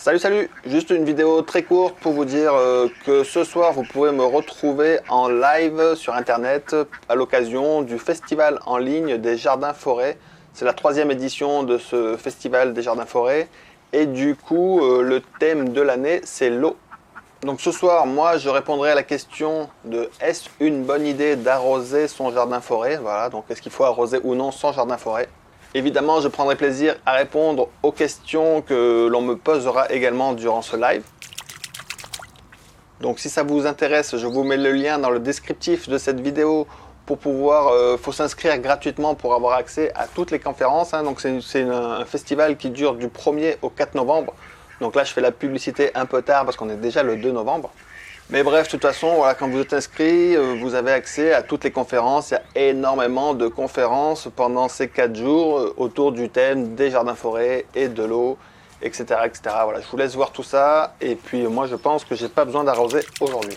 Salut salut, juste une vidéo très courte pour vous dire euh, que ce soir vous pouvez me retrouver en live sur internet à l'occasion du festival en ligne des jardins forêts. C'est la troisième édition de ce festival des jardins forêts et du coup euh, le thème de l'année c'est l'eau. Donc ce soir moi je répondrai à la question de est-ce une bonne idée d'arroser son jardin forêt? Voilà, donc est-ce qu'il faut arroser ou non son jardin forêt? Évidemment, je prendrai plaisir à répondre aux questions que l'on me posera également durant ce live. Donc si ça vous intéresse, je vous mets le lien dans le descriptif de cette vidéo pour pouvoir, euh, faut s'inscrire gratuitement pour avoir accès à toutes les conférences. Hein. C'est un festival qui dure du 1er au 4 novembre. Donc là je fais la publicité un peu tard parce qu'on est déjà le 2 novembre. Mais bref, de toute façon, voilà, quand vous êtes inscrit, euh, vous avez accès à toutes les conférences. Il y a énormément de conférences pendant ces 4 jours euh, autour du thème des jardins-forêts et de l'eau, etc., etc. Voilà, je vous laisse voir tout ça. Et puis moi, je pense que j'ai pas besoin d'arroser aujourd'hui.